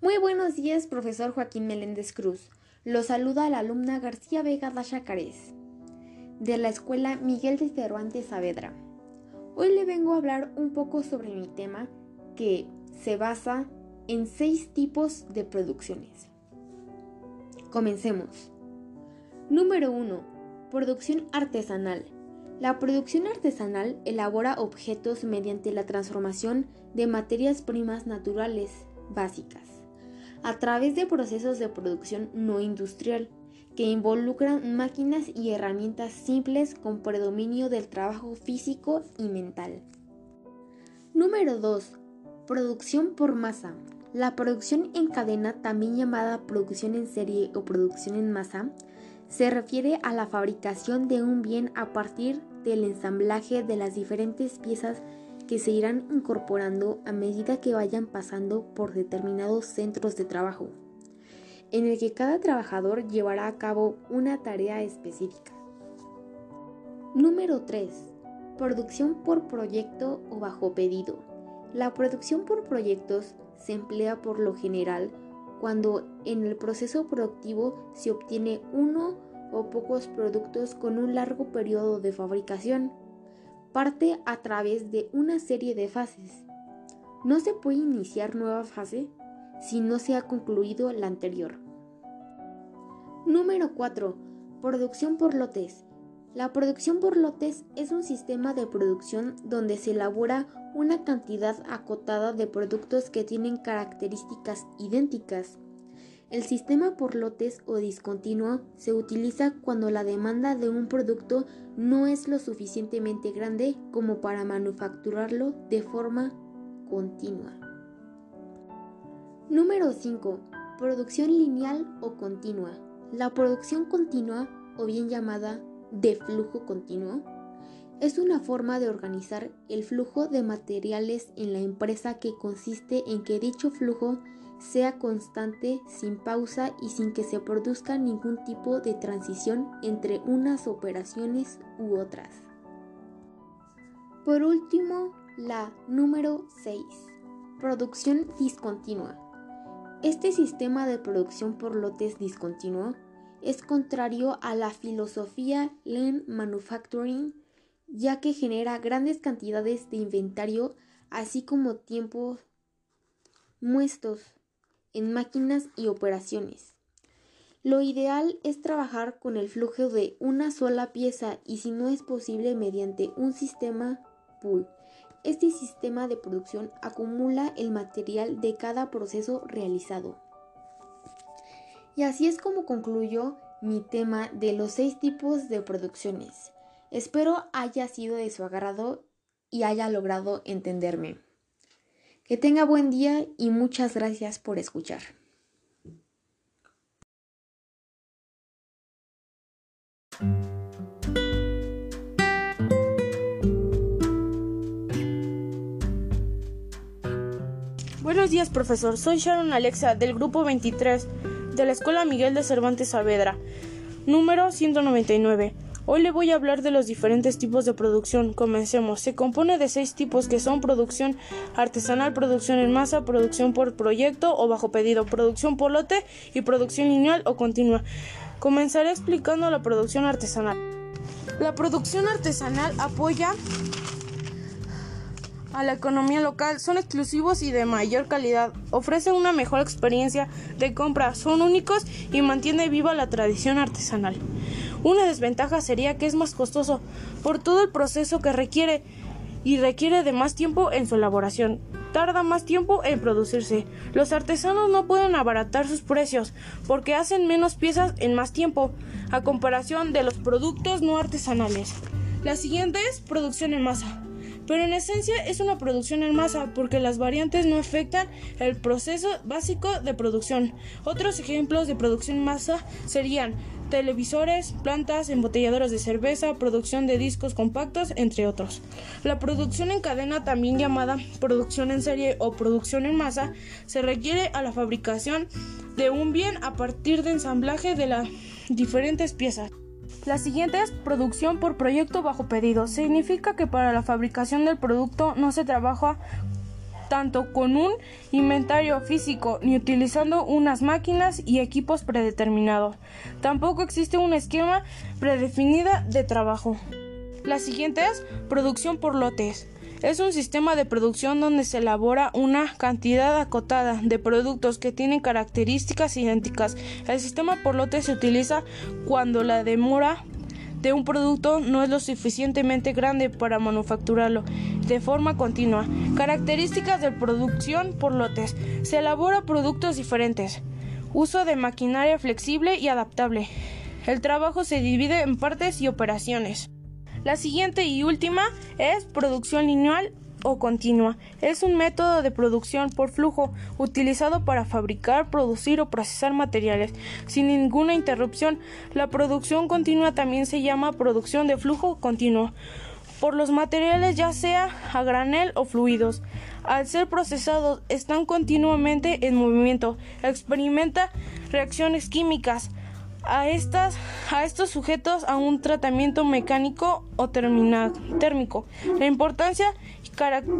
Muy buenos días, profesor Joaquín Meléndez Cruz. Lo saluda la alumna García Vega Dasha de la Escuela Miguel de Cervantes Saavedra. Hoy le vengo a hablar un poco sobre mi tema que se basa en seis tipos de producciones. Comencemos. Número 1. Producción artesanal. La producción artesanal elabora objetos mediante la transformación de materias primas naturales básicas a través de procesos de producción no industrial que involucran máquinas y herramientas simples con predominio del trabajo físico y mental. Número 2. Producción por masa. La producción en cadena, también llamada producción en serie o producción en masa, se refiere a la fabricación de un bien a partir del ensamblaje de las diferentes piezas que se irán incorporando a medida que vayan pasando por determinados centros de trabajo, en el que cada trabajador llevará a cabo una tarea específica. Número 3. Producción por proyecto o bajo pedido. La producción por proyectos se emplea por lo general cuando en el proceso productivo se obtiene uno o pocos productos con un largo periodo de fabricación parte a través de una serie de fases. No se puede iniciar nueva fase si no se ha concluido la anterior. Número 4. Producción por lotes. La producción por lotes es un sistema de producción donde se elabora una cantidad acotada de productos que tienen características idénticas el sistema por lotes o discontinuo se utiliza cuando la demanda de un producto no es lo suficientemente grande como para manufacturarlo de forma continua. Número 5. Producción lineal o continua. La producción continua, o bien llamada de flujo continuo, es una forma de organizar el flujo de materiales en la empresa que consiste en que dicho flujo sea constante, sin pausa y sin que se produzca ningún tipo de transición entre unas operaciones u otras. Por último, la número 6. Producción discontinua. Este sistema de producción por lotes discontinuo es contrario a la filosofía Lean Manufacturing, ya que genera grandes cantidades de inventario, así como tiempos muestos en máquinas y operaciones. Lo ideal es trabajar con el flujo de una sola pieza y si no es posible mediante un sistema pool. Este sistema de producción acumula el material de cada proceso realizado. Y así es como concluyo mi tema de los seis tipos de producciones. Espero haya sido de su agrado y haya logrado entenderme. Que tenga buen día y muchas gracias por escuchar. Buenos días, profesor. Soy Sharon Alexa del grupo 23 de la Escuela Miguel de Cervantes Saavedra, número 199. Hoy le voy a hablar de los diferentes tipos de producción. Comencemos. Se compone de seis tipos que son producción artesanal, producción en masa, producción por proyecto o bajo pedido, producción por lote y producción lineal o continua. Comenzaré explicando la producción artesanal. La producción artesanal apoya a la economía local, son exclusivos y de mayor calidad, ofrecen una mejor experiencia de compra, son únicos y mantiene viva la tradición artesanal. Una desventaja sería que es más costoso por todo el proceso que requiere y requiere de más tiempo en su elaboración. Tarda más tiempo en producirse. Los artesanos no pueden abaratar sus precios porque hacen menos piezas en más tiempo a comparación de los productos no artesanales. La siguiente es producción en masa pero en esencia es una producción en masa porque las variantes no afectan el proceso básico de producción. Otros ejemplos de producción en masa serían televisores, plantas, embotelladoras de cerveza, producción de discos compactos, entre otros. La producción en cadena, también llamada producción en serie o producción en masa, se requiere a la fabricación de un bien a partir de ensamblaje de las diferentes piezas. La siguiente es producción por proyecto bajo pedido. Significa que para la fabricación del producto no se trabaja tanto con un inventario físico ni utilizando unas máquinas y equipos predeterminados. Tampoco existe un esquema predefinida de trabajo. La siguiente es producción por lotes. Es un sistema de producción donde se elabora una cantidad acotada de productos que tienen características idénticas. El sistema por lotes se utiliza cuando la demora de un producto no es lo suficientemente grande para manufacturarlo de forma continua. Características de producción por lotes. Se elabora productos diferentes. Uso de maquinaria flexible y adaptable. El trabajo se divide en partes y operaciones. La siguiente y última es producción lineal o continua. Es un método de producción por flujo utilizado para fabricar, producir o procesar materiales sin ninguna interrupción. La producción continua también se llama producción de flujo continuo por los materiales ya sea a granel o fluidos. Al ser procesados están continuamente en movimiento. Experimenta reacciones químicas a, estas, a estos sujetos a un tratamiento mecánico o térmico. La, importancia,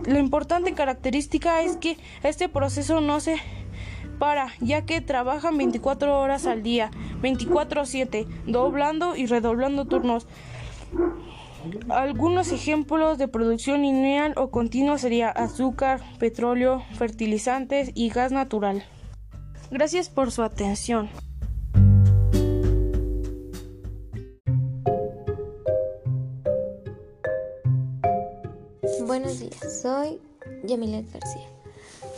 la importante característica es que este proceso no se para, ya que trabajan 24 horas al día, 24/7, doblando y redoblando turnos. Algunos ejemplos de producción lineal o continua sería azúcar, petróleo, fertilizantes y gas natural. Gracias por su atención. Buenos días, soy Yamilet García.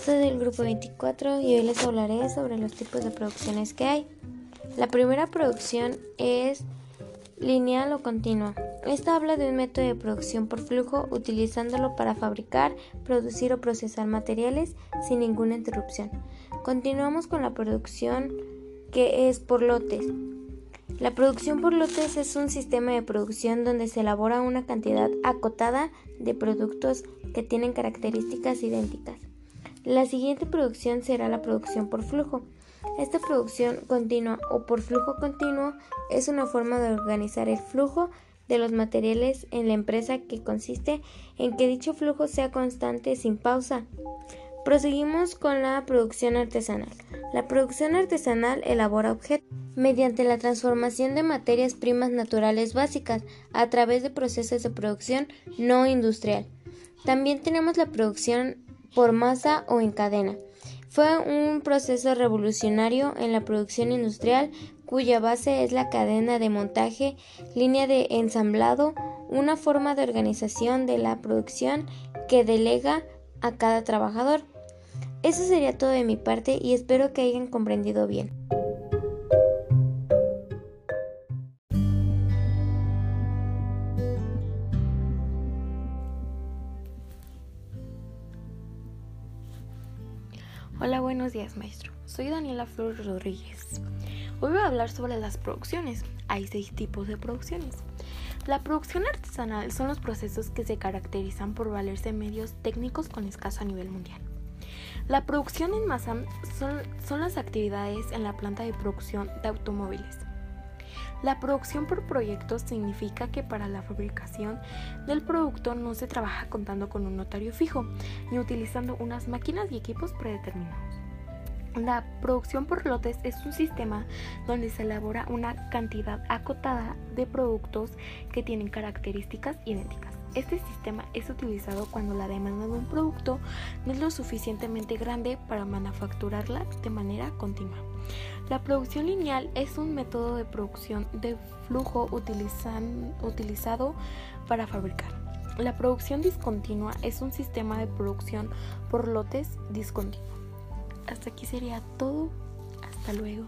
Soy del grupo 24 y hoy les hablaré sobre los tipos de producciones que hay. La primera producción es lineal o continua. Esta habla de un método de producción por flujo utilizándolo para fabricar, producir o procesar materiales sin ninguna interrupción. Continuamos con la producción que es por lotes. La producción por lotes es un sistema de producción donde se elabora una cantidad acotada de productos que tienen características idénticas. La siguiente producción será la producción por flujo. Esta producción continua o por flujo continuo es una forma de organizar el flujo de los materiales en la empresa que consiste en que dicho flujo sea constante sin pausa. Proseguimos con la producción artesanal. La producción artesanal elabora objetos mediante la transformación de materias primas naturales básicas a través de procesos de producción no industrial. También tenemos la producción por masa o en cadena. Fue un proceso revolucionario en la producción industrial cuya base es la cadena de montaje, línea de ensamblado, una forma de organización de la producción que delega a cada trabajador. Eso sería todo de mi parte y espero que hayan comprendido bien. Hola, buenos días maestro. Soy Daniela Flor Rodríguez. Hoy voy a hablar sobre las producciones. Hay seis tipos de producciones. La producción artesanal son los procesos que se caracterizan por valerse medios técnicos con escaso a nivel mundial. La producción en masa son, son las actividades en la planta de producción de automóviles. La producción por proyectos significa que para la fabricación del producto no se trabaja contando con un notario fijo, ni utilizando unas máquinas y equipos predeterminados. La producción por lotes es un sistema donde se elabora una cantidad acotada de productos que tienen características idénticas. Este sistema es utilizado cuando la demanda de un producto no es lo suficientemente grande para manufacturarla de manera continua. La producción lineal es un método de producción de flujo utilizado para fabricar. La producción discontinua es un sistema de producción por lotes discontinuo. Hasta aquí sería todo. Hasta luego.